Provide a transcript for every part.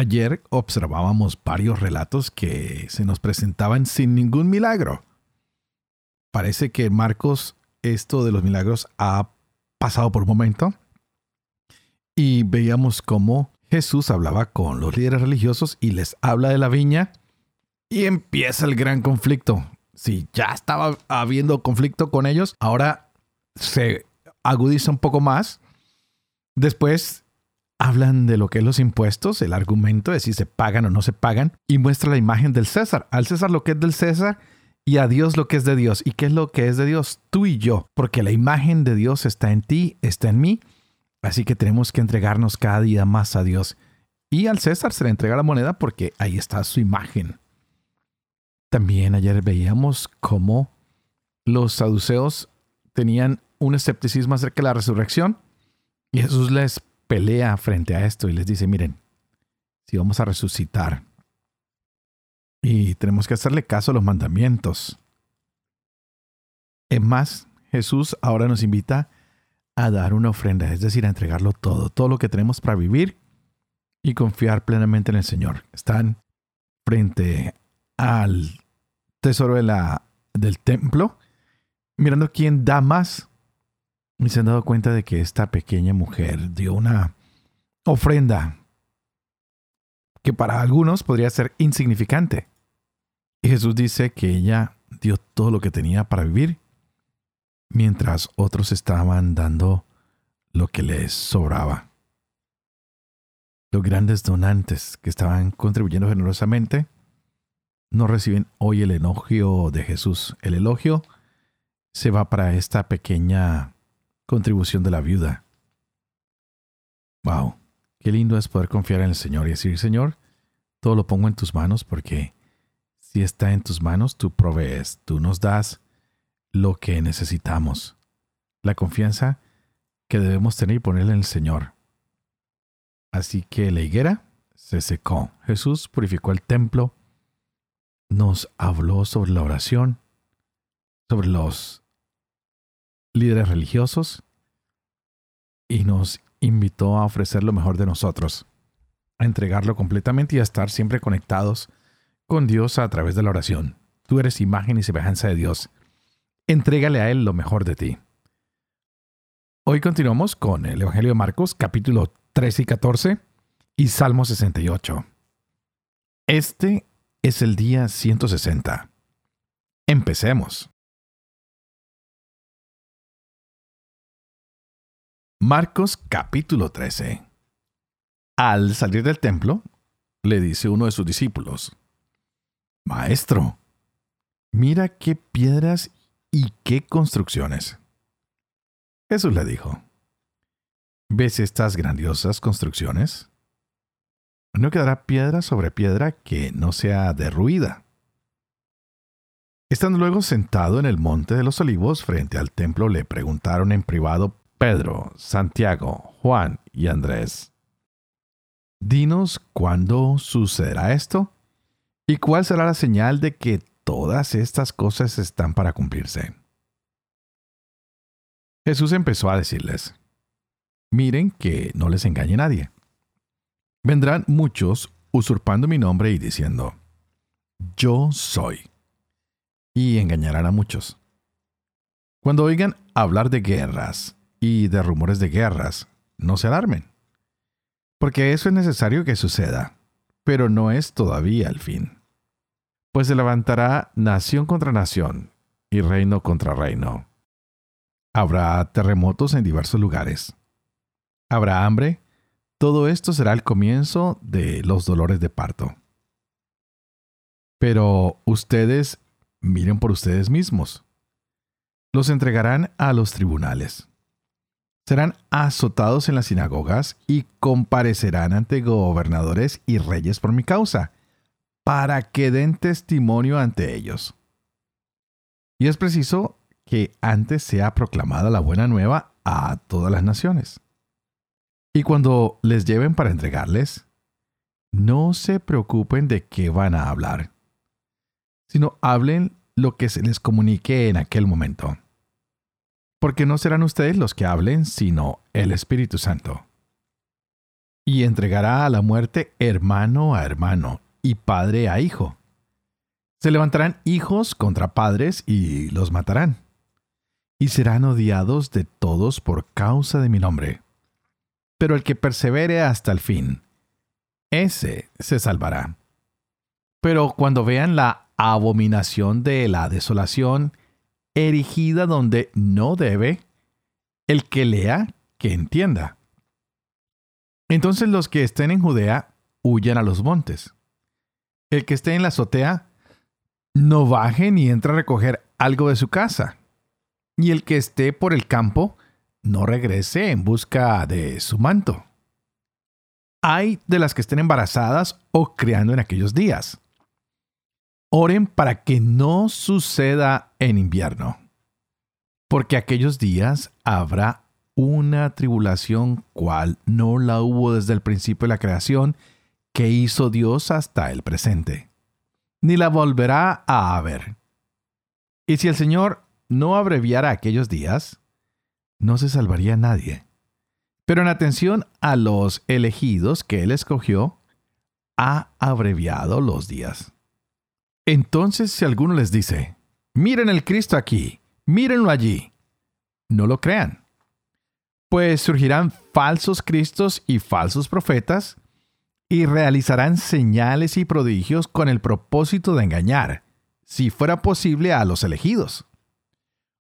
Ayer observábamos varios relatos que se nos presentaban sin ningún milagro. Parece que Marcos esto de los milagros ha pasado por un momento y veíamos cómo Jesús hablaba con los líderes religiosos y les habla de la viña y empieza el gran conflicto. Si ya estaba habiendo conflicto con ellos, ahora se agudiza un poco más. Después hablan de lo que es los impuestos, el argumento de si se pagan o no se pagan, y muestra la imagen del César. Al César lo que es del César y a Dios lo que es de Dios. ¿Y qué es lo que es de Dios? Tú y yo, porque la imagen de Dios está en ti, está en mí, así que tenemos que entregarnos cada día más a Dios. Y al César se le entrega la moneda porque ahí está su imagen. También ayer veíamos cómo los saduceos tenían un escepticismo acerca de la resurrección y Jesús les pelea frente a esto y les dice, miren, si vamos a resucitar y tenemos que hacerle caso a los mandamientos. Es más, Jesús ahora nos invita a dar una ofrenda, es decir, a entregarlo todo, todo lo que tenemos para vivir y confiar plenamente en el Señor. Están frente al tesoro de la, del templo, mirando quién da más y se han dado cuenta de que esta pequeña mujer dio una ofrenda que para algunos podría ser insignificante. Y Jesús dice que ella dio todo lo que tenía para vivir, mientras otros estaban dando lo que les sobraba. Los grandes donantes que estaban contribuyendo generosamente no reciben hoy el elogio de Jesús. El elogio se va para esta pequeña contribución de la viuda. Wow, qué lindo es poder confiar en el Señor y decir, Señor, todo lo pongo en tus manos porque si está en tus manos, tú provees, tú nos das lo que necesitamos. La confianza que debemos tener y ponerle en el Señor. Así que la higuera se secó. Jesús purificó el templo, nos habló sobre la oración, sobre los líderes religiosos y nos invitó a ofrecer lo mejor de nosotros, a entregarlo completamente y a estar siempre conectados con Dios a través de la oración. Tú eres imagen y semejanza de Dios. Entrégale a Él lo mejor de ti. Hoy continuamos con el Evangelio de Marcos, capítulo 13 y 14 y Salmo 68. Este es el día 160. Empecemos. Marcos capítulo 13. Al salir del templo, le dice uno de sus discípulos, Maestro, mira qué piedras y qué construcciones. Jesús le dijo, ¿ves estas grandiosas construcciones? No quedará piedra sobre piedra que no sea derruida. Estando luego sentado en el monte de los olivos frente al templo, le preguntaron en privado Pedro, Santiago, Juan y Andrés. Dinos cuándo sucederá esto y cuál será la señal de que todas estas cosas están para cumplirse. Jesús empezó a decirles, miren que no les engañe nadie. Vendrán muchos usurpando mi nombre y diciendo, yo soy, y engañarán a muchos. Cuando oigan hablar de guerras y de rumores de guerras, no se alarmen. Porque eso es necesario que suceda, pero no es todavía el fin. Pues se levantará nación contra nación y reino contra reino. Habrá terremotos en diversos lugares. Habrá hambre. Todo esto será el comienzo de los dolores de parto. Pero ustedes miren por ustedes mismos. Los entregarán a los tribunales serán azotados en las sinagogas y comparecerán ante gobernadores y reyes por mi causa, para que den testimonio ante ellos. Y es preciso que antes sea proclamada la buena nueva a todas las naciones. Y cuando les lleven para entregarles, no se preocupen de qué van a hablar, sino hablen lo que se les comunique en aquel momento porque no serán ustedes los que hablen, sino el Espíritu Santo. Y entregará a la muerte hermano a hermano y padre a hijo. Se levantarán hijos contra padres y los matarán. Y serán odiados de todos por causa de mi nombre. Pero el que persevere hasta el fin, ese se salvará. Pero cuando vean la abominación de la desolación erigida donde no debe, el que lea, que entienda. Entonces los que estén en Judea huyan a los montes. El que esté en la azotea, no baje ni entre a recoger algo de su casa. Y el que esté por el campo, no regrese en busca de su manto. Hay de las que estén embarazadas o criando en aquellos días Oren para que no suceda en invierno, porque aquellos días habrá una tribulación cual no la hubo desde el principio de la creación que hizo Dios hasta el presente, ni la volverá a haber. Y si el Señor no abreviara aquellos días, no se salvaría nadie. Pero en atención a los elegidos que Él escogió, ha abreviado los días. Entonces si alguno les dice, miren el Cristo aquí, mírenlo allí, no lo crean. Pues surgirán falsos Cristos y falsos profetas, y realizarán señales y prodigios con el propósito de engañar, si fuera posible, a los elegidos.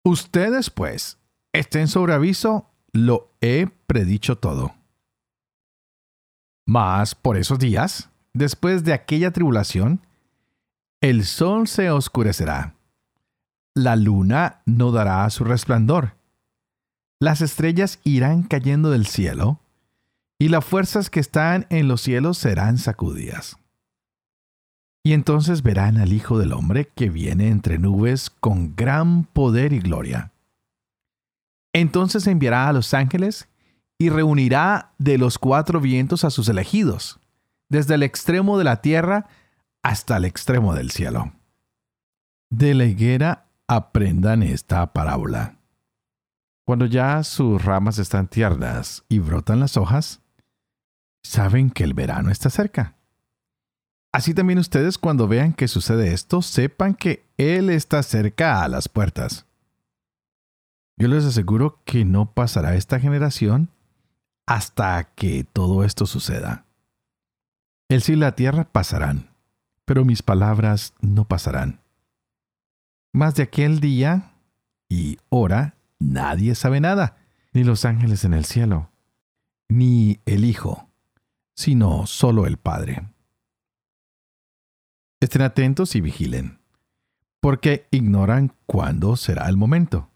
Ustedes, pues, estén sobre aviso, lo he predicho todo. Mas por esos días, después de aquella tribulación, el sol se oscurecerá, la luna no dará su resplandor, las estrellas irán cayendo del cielo, y las fuerzas que están en los cielos serán sacudidas. Y entonces verán al Hijo del Hombre que viene entre nubes con gran poder y gloria. Entonces enviará a los ángeles y reunirá de los cuatro vientos a sus elegidos, desde el extremo de la tierra hasta el extremo del cielo. De la higuera aprendan esta parábola. Cuando ya sus ramas están tiernas y brotan las hojas, saben que el verano está cerca. Así también ustedes cuando vean que sucede esto, sepan que Él está cerca a las puertas. Yo les aseguro que no pasará esta generación hasta que todo esto suceda. El cielo y la tierra pasarán, pero mis palabras no pasarán. Más de aquel día y hora nadie sabe nada, ni los ángeles en el cielo, ni el Hijo, sino solo el Padre. Estén atentos y vigilen, porque ignoran cuándo será el momento.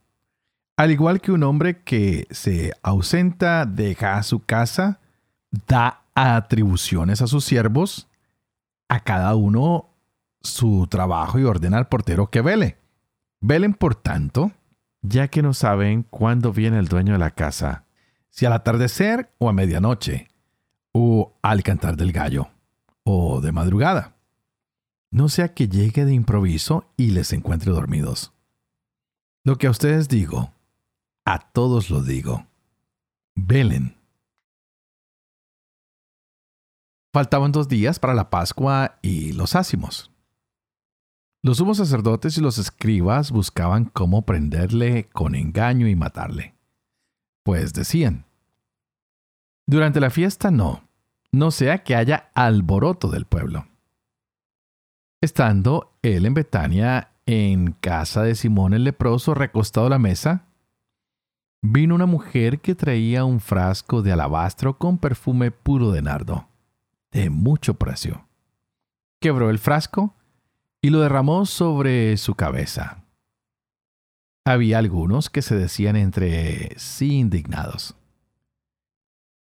Al igual que un hombre que se ausenta deja su casa, da atribuciones a sus siervos, a cada uno su trabajo y ordena al portero que vele. Velen, por tanto, ya que no saben cuándo viene el dueño de la casa, si al atardecer o a medianoche, o al cantar del gallo, o de madrugada. No sea que llegue de improviso y les encuentre dormidos. Lo que a ustedes digo, a todos lo digo. Velen. Faltaban dos días para la Pascua y los ácimos. Los sumos sacerdotes y los escribas buscaban cómo prenderle con engaño y matarle. Pues decían, durante la fiesta no, no sea que haya alboroto del pueblo. Estando él en Betania, en casa de Simón el leproso, recostado a la mesa, vino una mujer que traía un frasco de alabastro con perfume puro de nardo de mucho precio. Quebró el frasco y lo derramó sobre su cabeza. había algunos que se decían entre sí indignados.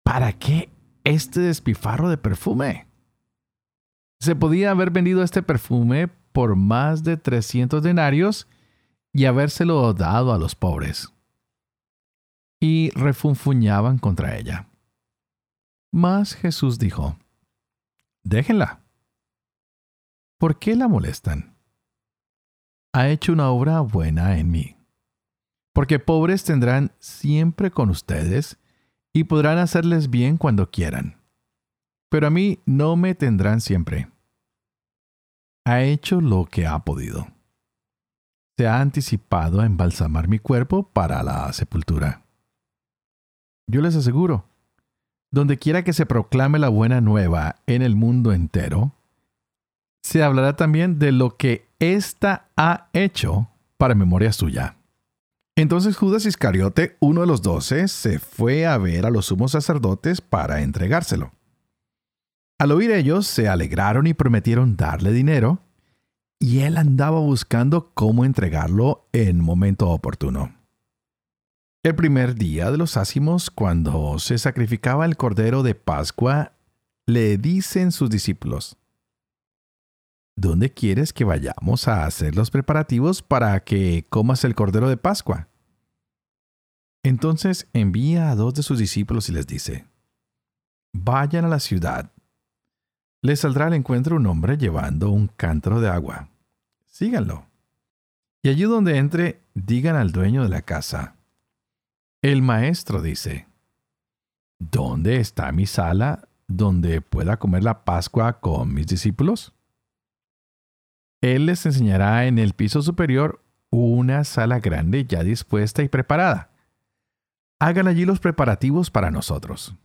¿Para qué este despifarro de perfume? Se podía haber vendido este perfume por más de 300 denarios y habérselo dado a los pobres. Y refunfuñaban contra ella. Mas Jesús dijo, Déjenla. ¿Por qué la molestan? Ha hecho una obra buena en mí. Porque pobres tendrán siempre con ustedes y podrán hacerles bien cuando quieran. Pero a mí no me tendrán siempre. Ha hecho lo que ha podido. Se ha anticipado a embalsamar mi cuerpo para la sepultura. Yo les aseguro, donde quiera que se proclame la buena nueva en el mundo entero, se hablará también de lo que ésta ha hecho para memoria suya. Entonces Judas Iscariote, uno de los doce, se fue a ver a los sumos sacerdotes para entregárselo. Al oír ellos, se alegraron y prometieron darle dinero, y él andaba buscando cómo entregarlo en momento oportuno. El primer día de los ácimos, cuando se sacrificaba el cordero de Pascua, le dicen sus discípulos, ¿Dónde quieres que vayamos a hacer los preparativos para que comas el cordero de Pascua? Entonces envía a dos de sus discípulos y les dice, Vayan a la ciudad. Les saldrá al encuentro un hombre llevando un cántaro de agua. Síganlo. Y allí donde entre, digan al dueño de la casa. El maestro dice, ¿Dónde está mi sala donde pueda comer la Pascua con mis discípulos? Él les enseñará en el piso superior una sala grande ya dispuesta y preparada. Hagan allí los preparativos para nosotros.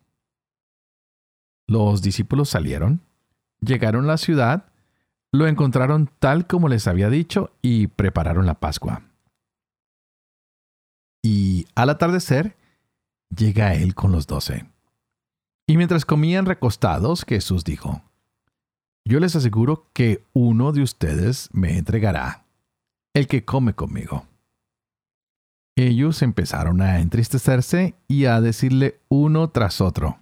Los discípulos salieron, llegaron a la ciudad, lo encontraron tal como les había dicho y prepararon la Pascua. Y al atardecer, llega él con los doce. Y mientras comían recostados, Jesús dijo, yo les aseguro que uno de ustedes me entregará, el que come conmigo. Ellos empezaron a entristecerse y a decirle uno tras otro,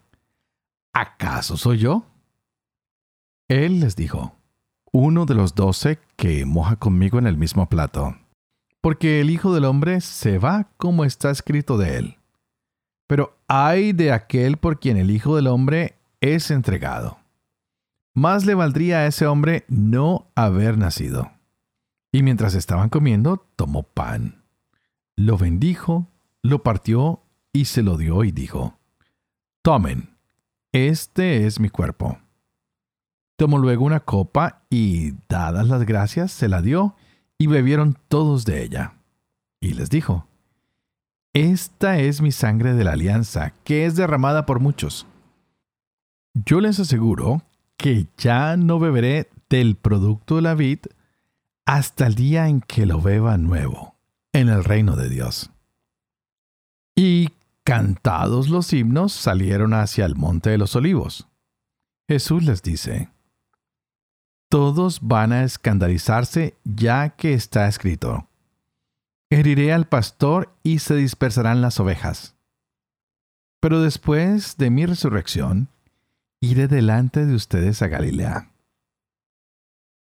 ¿acaso soy yo? Él les dijo, uno de los doce que moja conmigo en el mismo plato, porque el Hijo del Hombre se va como está escrito de él. Pero ay de aquel por quien el Hijo del Hombre es entregado más le valdría a ese hombre no haber nacido. Y mientras estaban comiendo, tomó pan, lo bendijo, lo partió y se lo dio y dijo, Tomen, este es mi cuerpo. Tomó luego una copa y, dadas las gracias, se la dio y bebieron todos de ella. Y les dijo, Esta es mi sangre de la alianza, que es derramada por muchos. Yo les aseguro que ya no beberé del producto de la vid hasta el día en que lo beba nuevo en el reino de Dios. Y cantados los himnos salieron hacia el monte de los olivos. Jesús les dice, Todos van a escandalizarse ya que está escrito, Heriré al pastor y se dispersarán las ovejas. Pero después de mi resurrección, iré delante de ustedes a Galilea.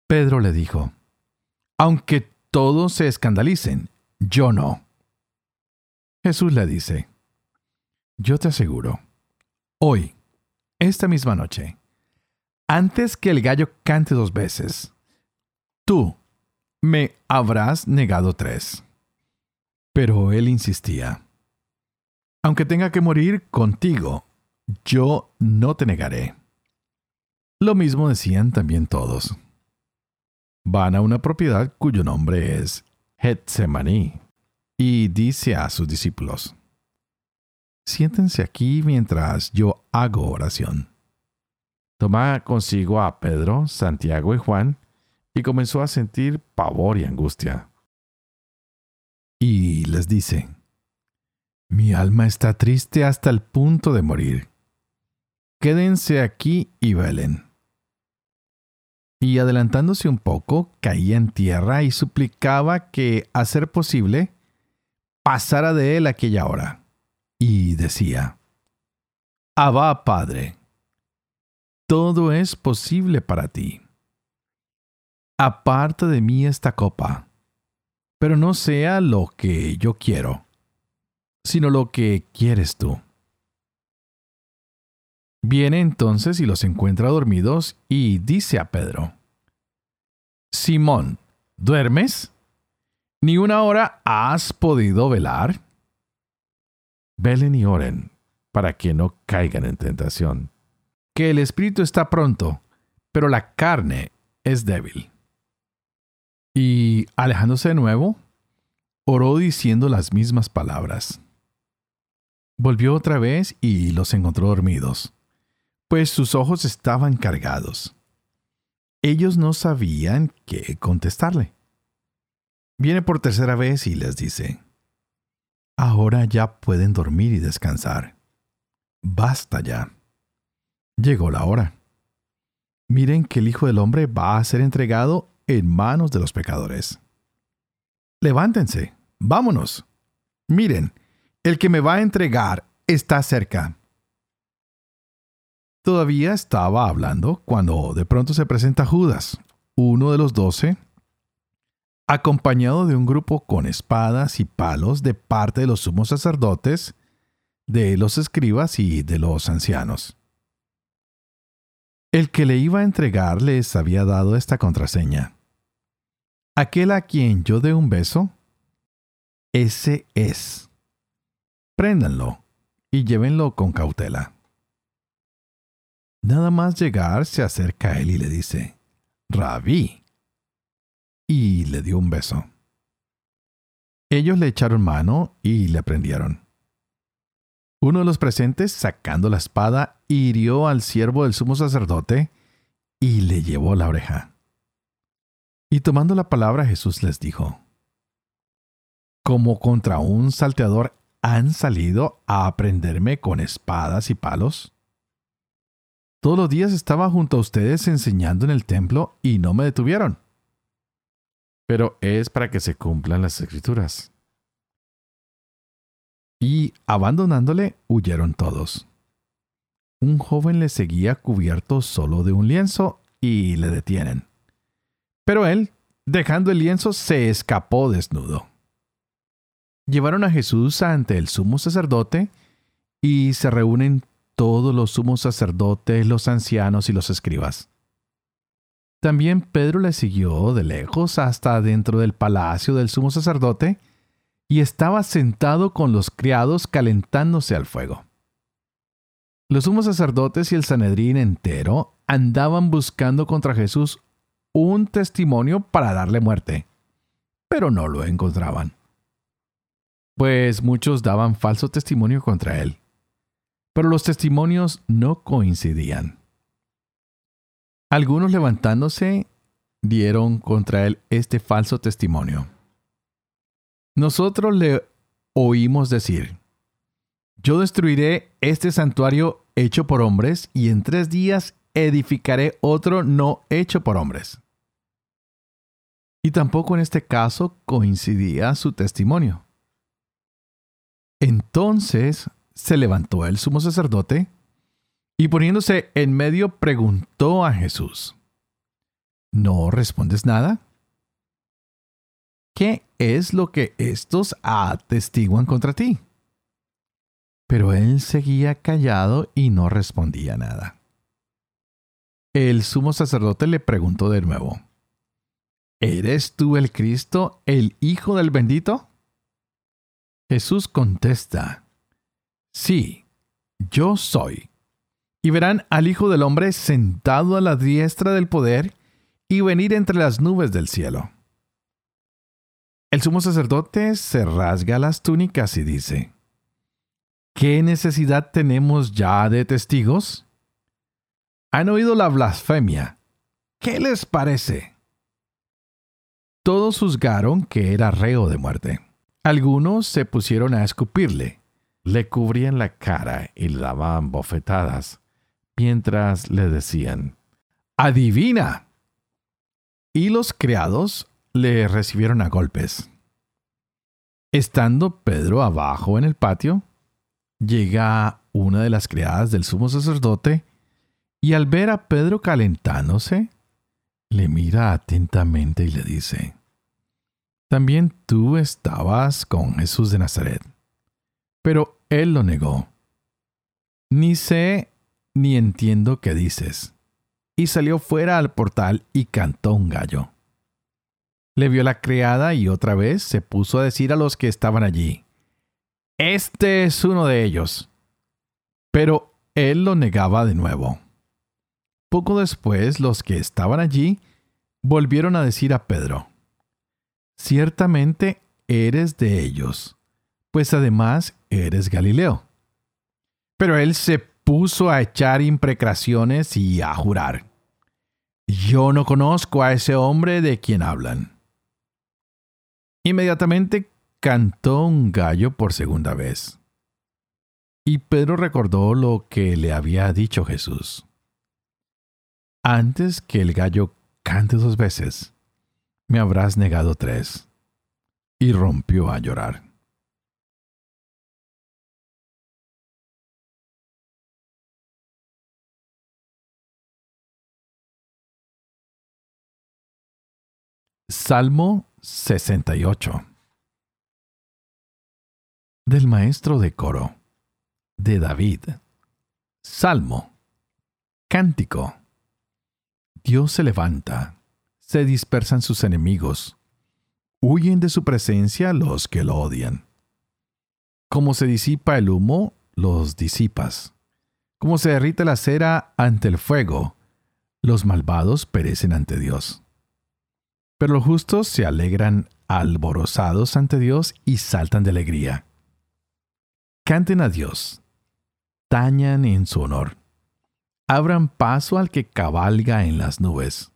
Pedro le dijo, aunque todos se escandalicen, yo no. Jesús le dice, yo te aseguro, hoy, esta misma noche, antes que el gallo cante dos veces, tú me habrás negado tres. Pero él insistía, aunque tenga que morir contigo, yo no te negaré. Lo mismo decían también todos. Van a una propiedad cuyo nombre es Getsemaní y dice a sus discípulos, siéntense aquí mientras yo hago oración. Toma consigo a Pedro, Santiago y Juan y comenzó a sentir pavor y angustia. Y les dice, mi alma está triste hasta el punto de morir quédense aquí y velen. Y adelantándose un poco, caía en tierra y suplicaba que, a ser posible, pasara de él aquella hora. Y decía, Abba Padre, todo es posible para ti. Aparta de mí esta copa, pero no sea lo que yo quiero, sino lo que quieres tú. Viene entonces y los encuentra dormidos y dice a Pedro, Simón, ¿duermes? ¿Ni una hora has podido velar? Velen y oren para que no caigan en tentación. Que el espíritu está pronto, pero la carne es débil. Y alejándose de nuevo, oró diciendo las mismas palabras. Volvió otra vez y los encontró dormidos, pues sus ojos estaban cargados. Ellos no sabían qué contestarle. Viene por tercera vez y les dice, Ahora ya pueden dormir y descansar. Basta ya. Llegó la hora. Miren que el Hijo del Hombre va a ser entregado en manos de los pecadores. Levántense, vámonos. Miren, el que me va a entregar está cerca. Todavía estaba hablando cuando de pronto se presenta Judas, uno de los doce, acompañado de un grupo con espadas y palos de parte de los sumos sacerdotes, de los escribas y de los ancianos. El que le iba a entregar les había dado esta contraseña. Aquel a quien yo dé un beso, ese es. Préndanlo y llévenlo con cautela. Nada más llegar se acerca a él y le dice, Rabí, y le dio un beso. Ellos le echaron mano y le prendieron. Uno de los presentes, sacando la espada, hirió al siervo del sumo sacerdote y le llevó la oreja. Y tomando la palabra Jesús les dijo, Como contra un salteador han salido a prenderme con espadas y palos. Todos los días estaba junto a ustedes enseñando en el templo y no me detuvieron pero es para que se cumplan las escrituras. Y abandonándole, huyeron todos. Un joven le seguía cubierto solo de un lienzo y le detienen. Pero él, dejando el lienzo, se escapó desnudo. Llevaron a Jesús ante el sumo sacerdote y se reúnen todos los sumos sacerdotes, los ancianos y los escribas. También Pedro le siguió de lejos hasta dentro del palacio del sumo sacerdote y estaba sentado con los criados calentándose al fuego. Los sumos sacerdotes y el Sanedrín entero andaban buscando contra Jesús un testimonio para darle muerte, pero no lo encontraban. Pues muchos daban falso testimonio contra él, pero los testimonios no coincidían. Algunos levantándose dieron contra él este falso testimonio. Nosotros le oímos decir, yo destruiré este santuario hecho por hombres y en tres días edificaré otro no hecho por hombres. Y tampoco en este caso coincidía su testimonio. Entonces se levantó el sumo sacerdote y poniéndose en medio preguntó a Jesús, ¿no respondes nada? ¿Qué es lo que estos atestiguan contra ti? Pero él seguía callado y no respondía nada. El sumo sacerdote le preguntó de nuevo, ¿Eres tú el Cristo, el Hijo del bendito? Jesús contesta, Sí, yo soy y verán al Hijo del Hombre sentado a la diestra del poder y venir entre las nubes del cielo. El sumo sacerdote se rasga las túnicas y dice, ¿qué necesidad tenemos ya de testigos? Han oído la blasfemia. ¿Qué les parece? Todos juzgaron que era reo de muerte. Algunos se pusieron a escupirle, le cubrían la cara y le daban bofetadas mientras le decían, ¡Adivina! Y los criados le recibieron a golpes. Estando Pedro abajo en el patio, llega una de las criadas del sumo sacerdote y al ver a Pedro calentándose, le mira atentamente y le dice, También tú estabas con Jesús de Nazaret. Pero él lo negó. Ni sé ni entiendo qué dices. Y salió fuera al portal y cantó un gallo. Le vio la criada y otra vez se puso a decir a los que estaban allí, Este es uno de ellos. Pero él lo negaba de nuevo. Poco después los que estaban allí volvieron a decir a Pedro, Ciertamente eres de ellos, pues además eres Galileo. Pero él se puso a echar imprecaciones y a jurar, Yo no conozco a ese hombre de quien hablan. Inmediatamente cantó un gallo por segunda vez. Y Pedro recordó lo que le había dicho Jesús. Antes que el gallo cante dos veces, me habrás negado tres. Y rompió a llorar. Salmo 68 Del maestro de coro de David Salmo Cántico Dios se levanta, se dispersan sus enemigos, huyen de su presencia los que lo odian. Como se disipa el humo, los disipas. Como se derrite la cera ante el fuego, los malvados perecen ante Dios. Pero los justos se alegran alborozados ante Dios y saltan de alegría. Canten a Dios, tañan en su honor. Abran paso al que cabalga en las nubes.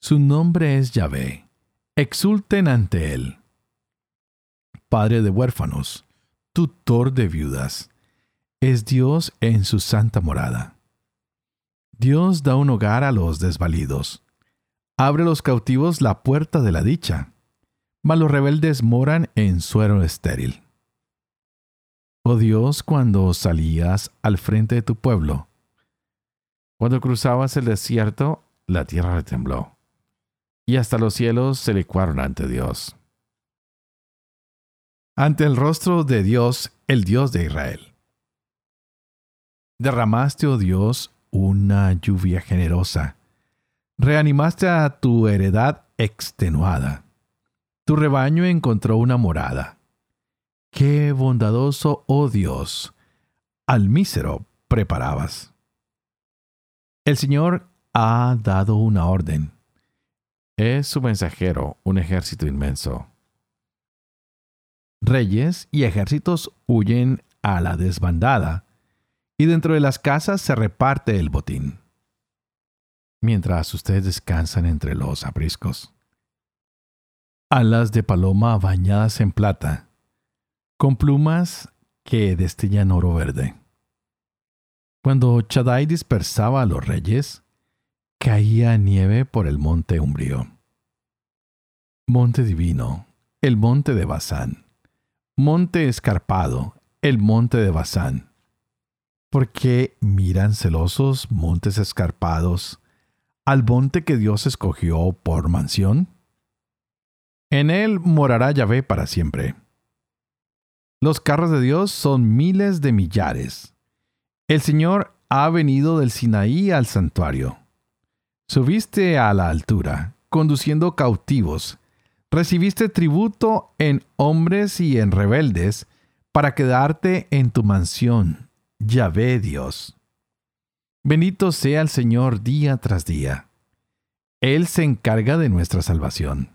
Su nombre es Yahvé. Exulten ante él. Padre de huérfanos, tutor de viudas, es Dios en su santa morada. Dios da un hogar a los desvalidos abre los cautivos la puerta de la dicha, mas los rebeldes moran en suero estéril. Oh Dios, cuando salías al frente de tu pueblo, cuando cruzabas el desierto, la tierra retembló, y hasta los cielos se licuaron ante Dios. Ante el rostro de Dios, el Dios de Israel. Derramaste, oh Dios, una lluvia generosa Reanimaste a tu heredad extenuada. Tu rebaño encontró una morada. Qué bondadoso, oh Dios, al mísero preparabas. El Señor ha dado una orden. Es su mensajero, un ejército inmenso. Reyes y ejércitos huyen a la desbandada, y dentro de las casas se reparte el botín mientras ustedes descansan entre los apriscos. Alas de paloma bañadas en plata, con plumas que destellan oro verde. Cuando Chadai dispersaba a los reyes, caía nieve por el monte umbrío. Monte divino, el monte de Bazán. Monte escarpado, el monte de Bazán. ¿Por qué miran celosos montes escarpados al monte que Dios escogió por mansión? En él morará Yahvé para siempre. Los carros de Dios son miles de millares. El Señor ha venido del Sinaí al santuario. Subiste a la altura, conduciendo cautivos. Recibiste tributo en hombres y en rebeldes para quedarte en tu mansión, Yahvé Dios. Bendito sea el Señor día tras día. Él se encarga de nuestra salvación.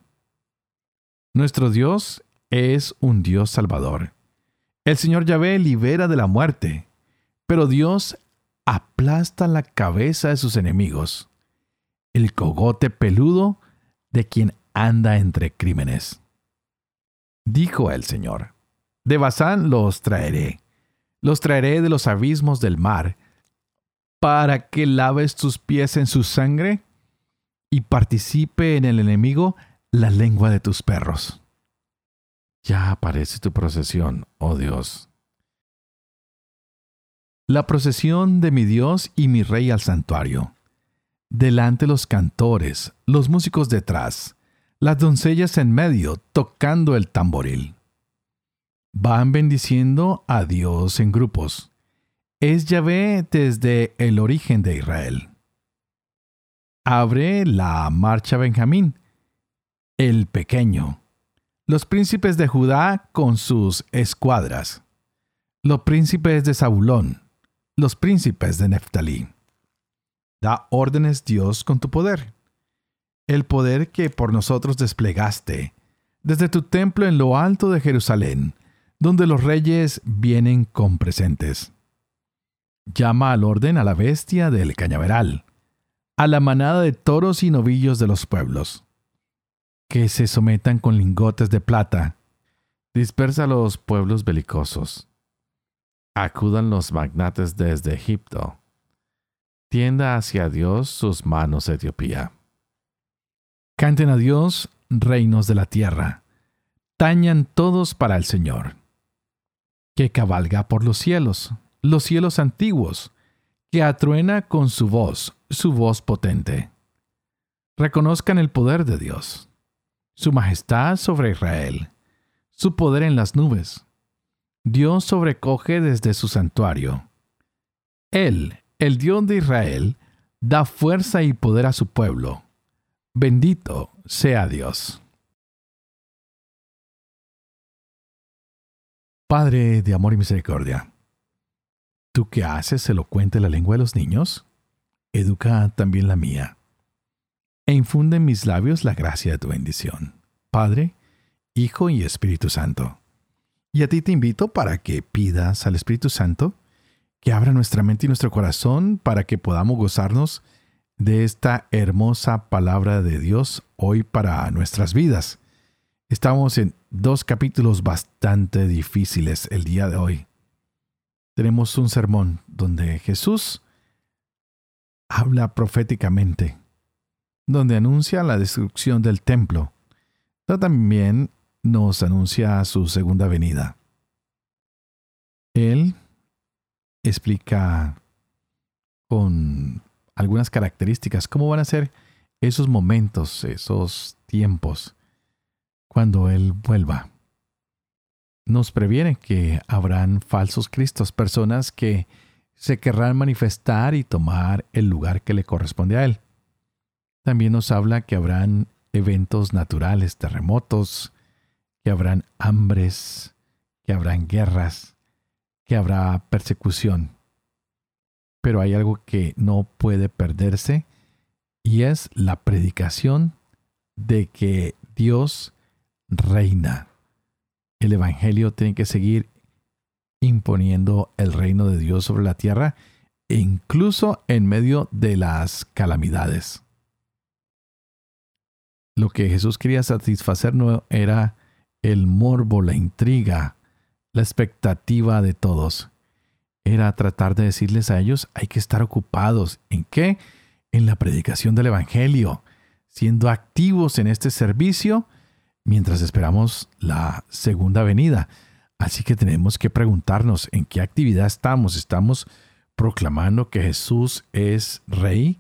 Nuestro Dios es un Dios salvador. El Señor Yahvé libera de la muerte, pero Dios aplasta la cabeza de sus enemigos, el cogote peludo de quien anda entre crímenes. Dijo el Señor, de Bazán los traeré, los traeré de los abismos del mar, para que laves tus pies en su sangre y participe en el enemigo la lengua de tus perros. Ya aparece tu procesión, oh Dios. La procesión de mi Dios y mi Rey al santuario. Delante los cantores, los músicos detrás, las doncellas en medio tocando el tamboril. Van bendiciendo a Dios en grupos. Es Yahvé desde el origen de Israel. Abre la marcha Benjamín, el pequeño, los príncipes de Judá con sus escuadras, los príncipes de Zabulón, los príncipes de Neftalí. Da órdenes Dios con tu poder el poder que por nosotros desplegaste desde tu templo en lo alto de Jerusalén, donde los reyes vienen con presentes. Llama al orden a la bestia del cañaveral, a la manada de toros y novillos de los pueblos, que se sometan con lingotes de plata. Dispersa los pueblos belicosos. Acudan los magnates desde Egipto. Tienda hacia Dios sus manos Etiopía. Canten a Dios, reinos de la tierra. Tañan todos para el Señor. Que cabalga por los cielos, los cielos antiguos, que atruena con su voz, su voz potente. Reconozcan el poder de Dios, su majestad sobre Israel, su poder en las nubes. Dios sobrecoge desde su santuario. Él, el Dios de Israel, da fuerza y poder a su pueblo Bendito sea Dios. Padre de amor y misericordia, ¿tú qué haces elocuente la lengua de los niños? Educa también la mía. E infunde en mis labios la gracia de tu bendición. Padre, Hijo y Espíritu Santo. Y a ti te invito para que pidas al Espíritu Santo que abra nuestra mente y nuestro corazón para que podamos gozarnos de esta hermosa palabra de Dios hoy para nuestras vidas. Estamos en dos capítulos bastante difíciles el día de hoy. Tenemos un sermón donde Jesús habla proféticamente, donde anuncia la destrucción del templo, pero también nos anuncia su segunda venida. Él explica con algunas características, cómo van a ser esos momentos, esos tiempos, cuando Él vuelva. Nos previene que habrán falsos cristos, personas que se querrán manifestar y tomar el lugar que le corresponde a Él. También nos habla que habrán eventos naturales, terremotos, que habrán hambres, que habrán guerras, que habrá persecución pero hay algo que no puede perderse y es la predicación de que Dios reina. El Evangelio tiene que seguir imponiendo el reino de Dios sobre la tierra, e incluso en medio de las calamidades. Lo que Jesús quería satisfacer no era el morbo, la intriga, la expectativa de todos era tratar de decirles a ellos, hay que estar ocupados. ¿En qué? En la predicación del Evangelio, siendo activos en este servicio mientras esperamos la segunda venida. Así que tenemos que preguntarnos en qué actividad estamos. ¿Estamos proclamando que Jesús es Rey?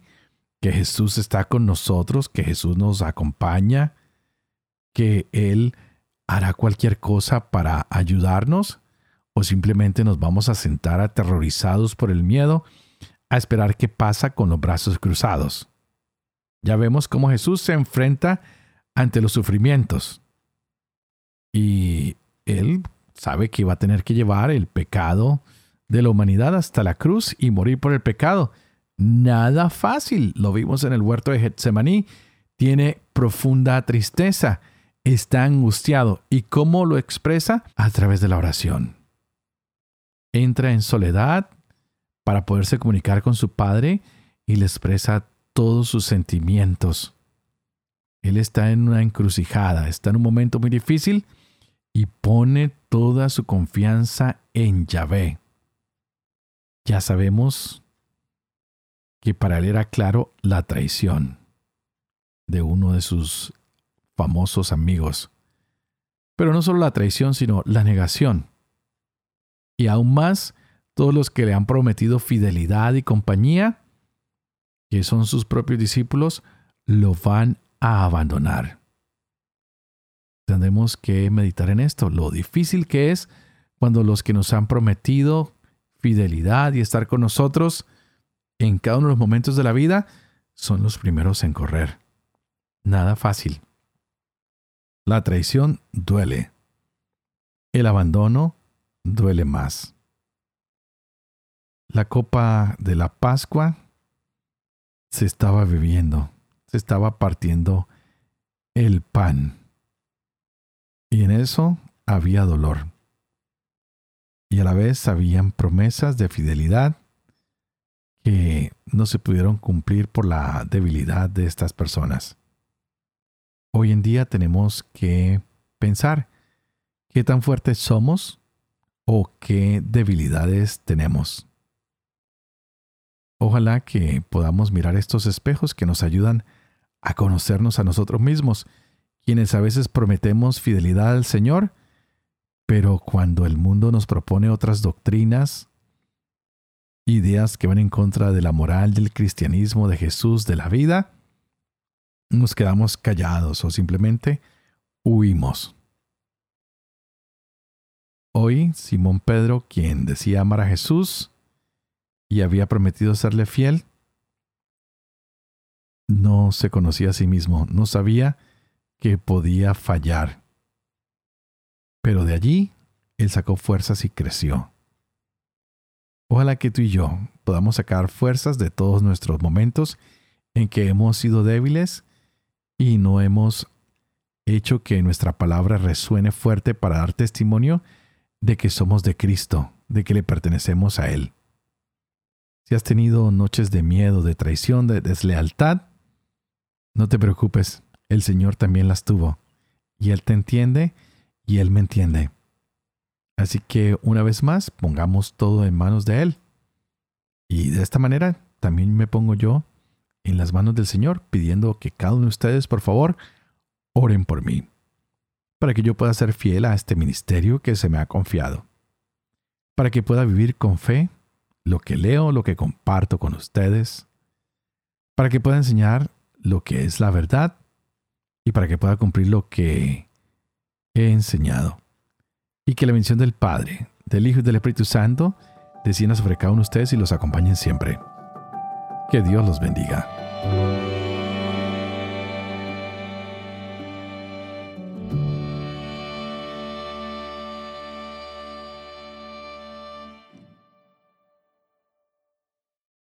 ¿Que Jesús está con nosotros? ¿Que Jesús nos acompaña? ¿Que Él hará cualquier cosa para ayudarnos? o simplemente nos vamos a sentar aterrorizados por el miedo a esperar qué pasa con los brazos cruzados. Ya vemos cómo Jesús se enfrenta ante los sufrimientos. Y él sabe que va a tener que llevar el pecado de la humanidad hasta la cruz y morir por el pecado. Nada fácil, lo vimos en el huerto de Getsemaní, tiene profunda tristeza, está angustiado. Y cómo lo expresa a través de la oración. Entra en soledad para poderse comunicar con su padre y le expresa todos sus sentimientos. Él está en una encrucijada, está en un momento muy difícil y pone toda su confianza en Yahvé. Ya sabemos que para él era claro la traición de uno de sus famosos amigos. Pero no solo la traición, sino la negación. Y aún más, todos los que le han prometido fidelidad y compañía, que son sus propios discípulos, lo van a abandonar. Tendremos que meditar en esto, lo difícil que es cuando los que nos han prometido fidelidad y estar con nosotros en cada uno de los momentos de la vida son los primeros en correr. Nada fácil. La traición duele. El abandono duele más. La copa de la Pascua se estaba bebiendo, se estaba partiendo el pan. Y en eso había dolor. Y a la vez habían promesas de fidelidad que no se pudieron cumplir por la debilidad de estas personas. Hoy en día tenemos que pensar qué tan fuertes somos o qué debilidades tenemos. Ojalá que podamos mirar estos espejos que nos ayudan a conocernos a nosotros mismos, quienes a veces prometemos fidelidad al Señor, pero cuando el mundo nos propone otras doctrinas, ideas que van en contra de la moral del cristianismo, de Jesús, de la vida, nos quedamos callados o simplemente huimos. Hoy Simón Pedro, quien decía amar a Jesús, y había prometido serle fiel, no se conocía a sí mismo, no sabía que podía fallar. Pero de allí él sacó fuerzas y creció. Ojalá que tú y yo podamos sacar fuerzas de todos nuestros momentos en que hemos sido débiles y no hemos hecho que nuestra palabra resuene fuerte para dar testimonio de que somos de Cristo, de que le pertenecemos a Él. Si has tenido noches de miedo, de traición, de deslealtad, no te preocupes, el Señor también las tuvo. Y Él te entiende y Él me entiende. Así que una vez más, pongamos todo en manos de Él. Y de esta manera también me pongo yo en las manos del Señor, pidiendo que cada uno de ustedes, por favor, oren por mí, para que yo pueda ser fiel a este ministerio que se me ha confiado, para que pueda vivir con fe lo que leo, lo que comparto con ustedes, para que pueda enseñar lo que es la verdad y para que pueda cumplir lo que he enseñado. Y que la bendición del Padre, del Hijo y del Espíritu Santo descienda sobre cada uno de ustedes y los acompañen siempre. Que Dios los bendiga.